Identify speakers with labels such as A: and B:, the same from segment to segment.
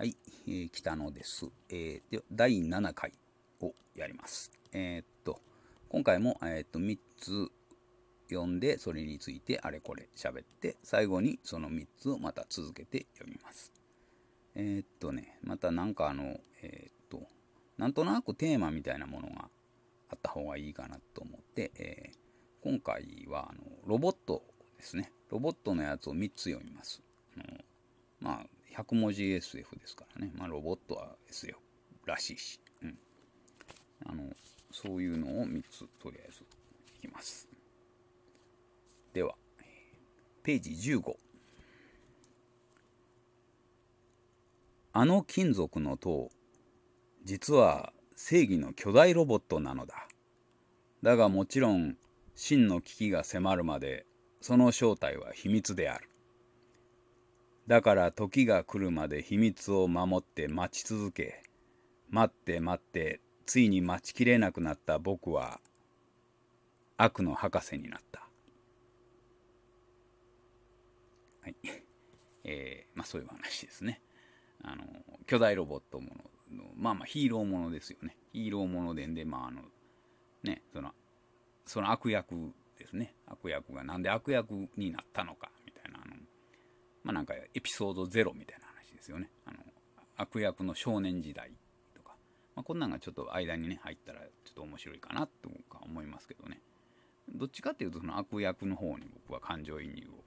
A: はい、えー北野です。えーで第7回をやります。えーっと、今回も、えーっと3つ読んで、それについてあれこれ喋って、最後にその3つをまた続けて読みます。えーっとね、またなんかあの、えーっと、なんとなくテーマみたいなものがあった方がいいかなと思って、えー今回はあのロボットですね。ロボットのやつを3つ読みます。あのまあ、100文字 SF ですからね。まあ、ロボットは SF らしいし。うん。あの、そういうのを3つとりあえずいきます。では、ページ15。あの金属の塔、実は正義の巨大ロボットなのだ。だがもちろん、真の危機が迫るまで、その正体は秘密である。だから時が来るまで秘密を守って待ち続け、待って待って、ついに待ちきれなくなった僕は、悪の博士になった。はい。えーまあそういう話ですね。あの、巨大ロボットもの、まあまあヒーローものですよね。ヒーローものでんで、まああの、ね、その、その悪役ですね。悪役がなんで悪役になったのか、まあなんかエピソードゼロみたいな話ですよね。あの、悪役の少年時代とか。まあこんなんがちょっと間にね、入ったらちょっと面白いかなとか思いますけどね。どっちかっていうとその悪役の方に僕は感情移入を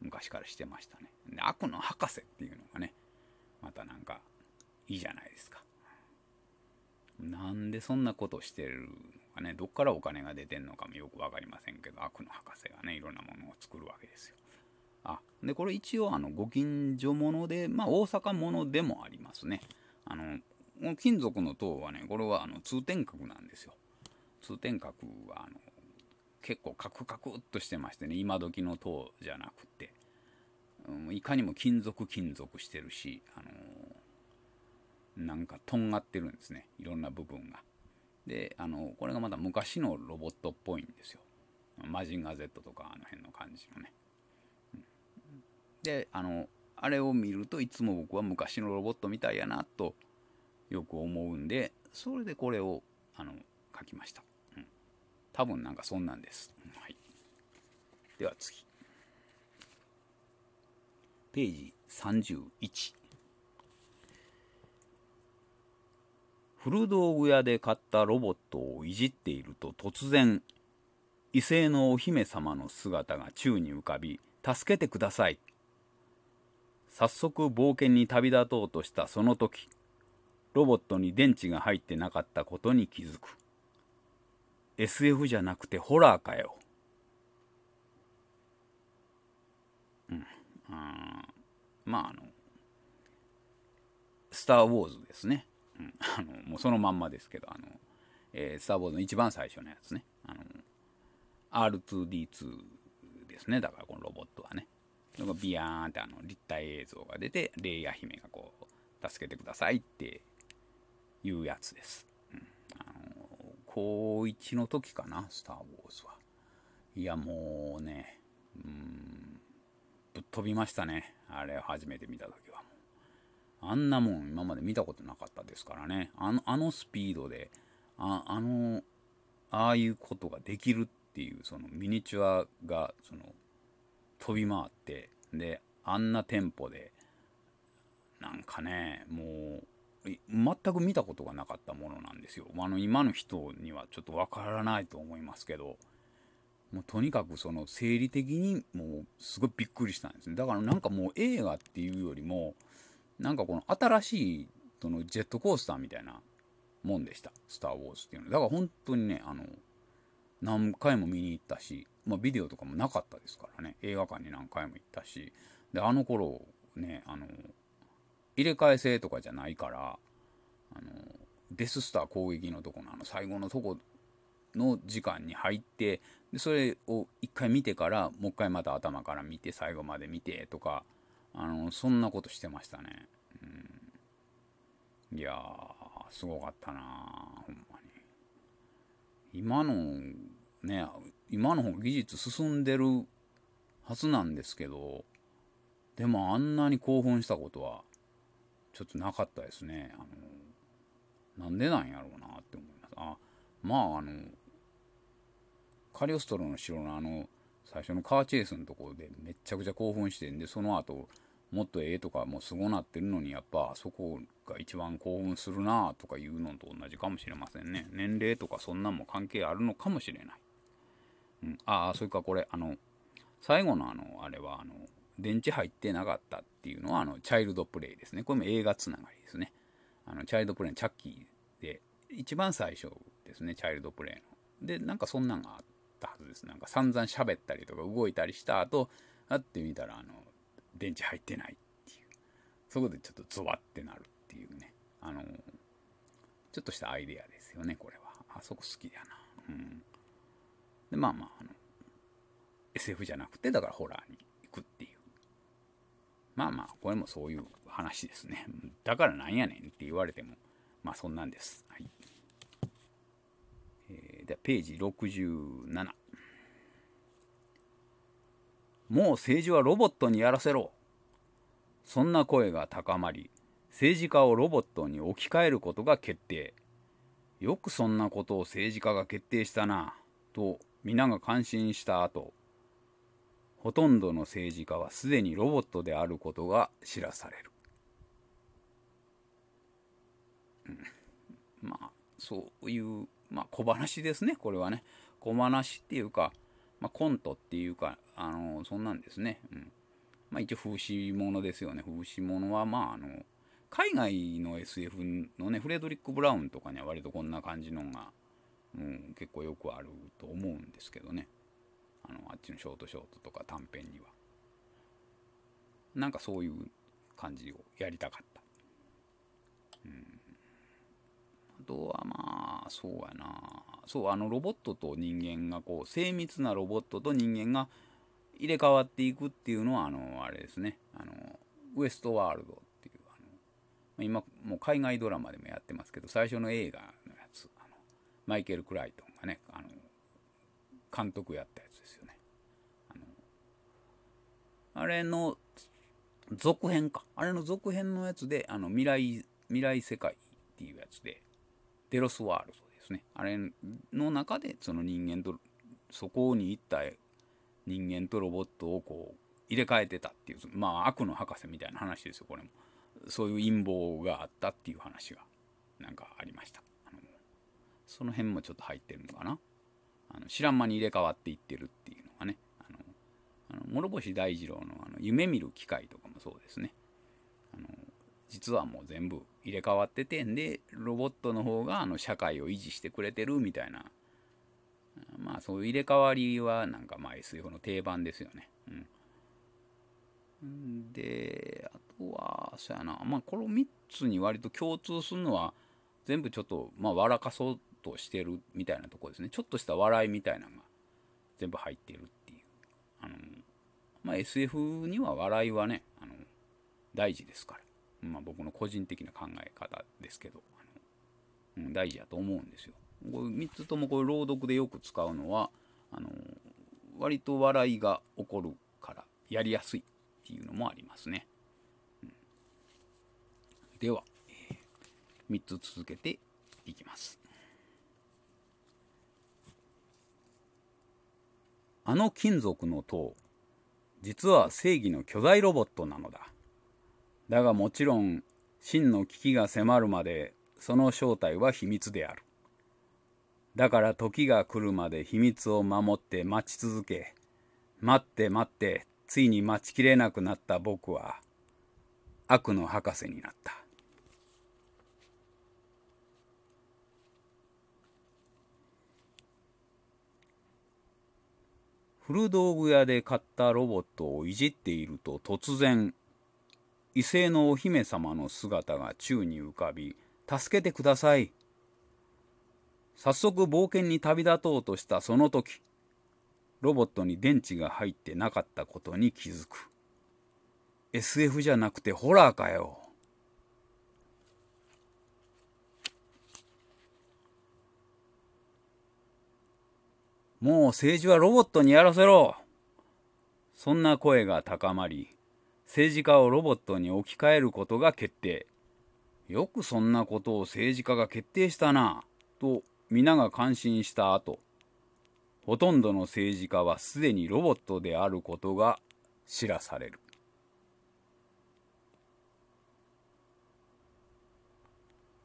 A: 昔からしてましたね。で悪の博士っていうのがね、またなんかいいじゃないですか。なんでそんなことしてるのかね、どっからお金が出てんのかもよく分かりませんけど、悪の博士がね、いろんなものを作るわけですよ。あ、で、これ一応、あの、ご近所もので、まあ、大阪ものでもありますね。あの、金属の塔はね、これはあの通天閣なんですよ。通天閣は、あの、結構カクカクっとしてましてね、今時の塔じゃなくて、うんいかにも金属金属してるし、あのなんかとんがってるんですねいろんな部分がであのこれがまた昔のロボットっぽいんですよマジンガー Z とかあの辺の感じのね、であのあれを見るといつも僕は昔のロボットみたいやなとよく思うんでそれでこれをあの書きました、うん。多分なんかそんなんです、はい、では次。ページ31古道具屋で買ったロボットをいじっていると突然異性のお姫様の姿が宙に浮かび助けてください早速冒険に旅立とうとしたその時ロボットに電池が入ってなかったことに気づく。SF じゃなくてホラーかよ。あー。まああの「スター・ウォーズ」ですね、うん、あのもうそのまんまですけどあの、えースター・ウォーズの一番最初のやつね。あの R2D2 ですね。だからこのロボットはね。それがビヤーンってあの立体映像が出てレイヤ姫がこう助けてくださいっていうやつです、うん、あの高1の時かな「スター・ウォーズは」いやもうねうんぶっ飛びましたね。あれを初めて見た時は。あんなもん今まで見たことなかったですからね。あのあのスピードでああのああいうことができるっていうそのミニチュアがその飛び回ってであんなテンポでなんかねもう全く見たことがなかったものなんですよ。あの今の人にはちょっとわからないと思いますけどもうとにかくその生理的にもうすごいびっくりしたんですね。だからなんかもう映画っていうよりもなんかこの新しいそのジェットコースターみたいなもんでした「スター・ウォーズ」っていうの。だから本当にねあの何回も見に行ったし、まあ、ビデオとかもなかったですからね。映画館に何回も行ったし。であの頃ねあの入れ替え制とかじゃないからあのデススター攻撃のとこのあの最後のとこの時間に入ってでそれを一回見てからもう一回また頭から見て最後まで見てとかあのそんなことしてましたね、うん、いやーすごかったなほんまに。今のね今の方が技術進んでるはずなんですけどでもあんなに興奮したことはちょっとなかったですね。あのなんでなんやろうなって思います。あまああのカリオストロの城のあの最初のカーチェイスのところでめっちゃくちゃ興奮してんでその後もっとええとかもうすごなってるのにやっぱそこが一番興奮するなとかいうのと同じかもしれませんね年齢とかそんなんも関係あるのかもしれない、うん、ああそれかこれあの最後のあのあれはあの電池入ってなかったっていうのはあのチャイルドプレイですね。これも映画つながりですね。あのチャイルドプレイのチャッキーで一番最初ですねチャイルドプレイの。でなんかそんなんがあったはずです。なんか散々喋ったりとか動いたりした後あってみたらあの電池入ってないっていう。そこでちょっとゾワってなるっていうね。あのちょっとしたアイデアですよねこれは。あそこ好きだな。うん。でまあまああの SF じゃなくてだからホラーに行くっていう。まあまあこれもそういう話ですね。だからなんやねんって言われてもまあそんなんです。はい。えー、でページ67もう政治はロボットにやらせろ。そんな声が高まり政治家をロボットに置き換えることが決定。よくそんなことを政治家が決定したなと皆が感心した後ほとんどの政治家はすでにロボットであることが知らされる、うん、まあそういうまあ小話ですねこれはね小話っていうかまあ、コントっていうか、あのそんなんですね。うんまあ、一応風刺物ですよね。風刺物は、まあ、あの海外の SF のね、フレドリック・ブラウンとかには割とこんな感じのが、うん、結構よくあると思うんですけどね。あのあっちのショートショートとか短編には。なんかそういう感じをやりたかった。うん、あとはまあ、そうやな。そうあのロボットと人間がこう精密なロボットと人間が入れ替わっていくっていうのはあのあれですねあのウエストワールドっていうあの今もう海外ドラマでもやってますけど最初の映画マイケル・クライトンがねあの監督やったやつですよね。あのあれの続編か。あれの続編のやつであの未来未来世界っていうやつでデロスワールドですね。あれの中でその人間とそこに行った人間とロボットをこう入れ替えてたっていうまあ悪の博士みたいな話ですよこれも。そういう陰謀があったっていう話がなんかありました。その辺もちょっと入ってるのかな。あの知らん間に入れ替わっていってるっていうのがね。あのあの諸星大二郎のあの夢見る機会とかもそうですね。あの実はもう全部入れ替わっててんでロボットの方があの社会を維持してくれてるみたいな。まあそういう入れ替わりはなんかまあ SF の定番ですよね。うん、であとはそうやな。まあこの3つに割と共通するのは全部ちょっとまあ笑かそうとしてるみたいなとこですねちょっとした笑いみたいなのが全部入ってるっていうあのまあ SF には笑いはねあの大事ですからまあ、僕の個人的な考え方ですけどあの、うん、大事やと思うんですよ。これ3つともこれ朗読でよく使うのはあの割と笑いが起こるからやりやすいっていうのもありますね。うん、では、えー、3つ続けていきます。あの金属の塔実は正義の巨大ロボットなのだ。だがもちろん真の危機が迫るまでその正体は秘密である。だから時が来るまで秘密を守って待ち続け、待って待ってついに待ちきれなくなった僕は悪の博士になった。古道具屋で買ったロボットをいじっていると突然異性のお姫様の姿が宙に浮かび、助けてください。早速冒険に旅立とうとしたその時、ロボットに電池が入ってなかったことに気づく。SF じゃなくてホラーかよ。もう政治はロボットにやらせろ。そんな声が高まり、政治家をロボットに置き換えることが決定。よくそんなことを政治家が決定したなと皆が感心した後ほとんどの政治家はすでにロボットであることが知らされる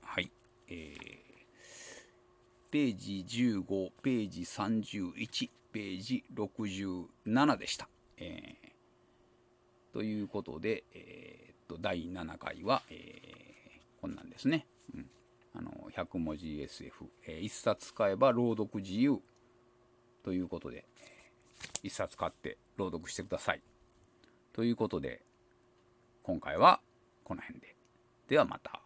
A: はいえー、ページ15ページ31ページ67でした、えー、ということで、えー、っと第7回は、えー、こんなんですね、うん、あの100文字 SF、えー、1冊使えば朗読自由ということで、1冊買って朗読してください。ということで、今回はこの辺で。ではまた。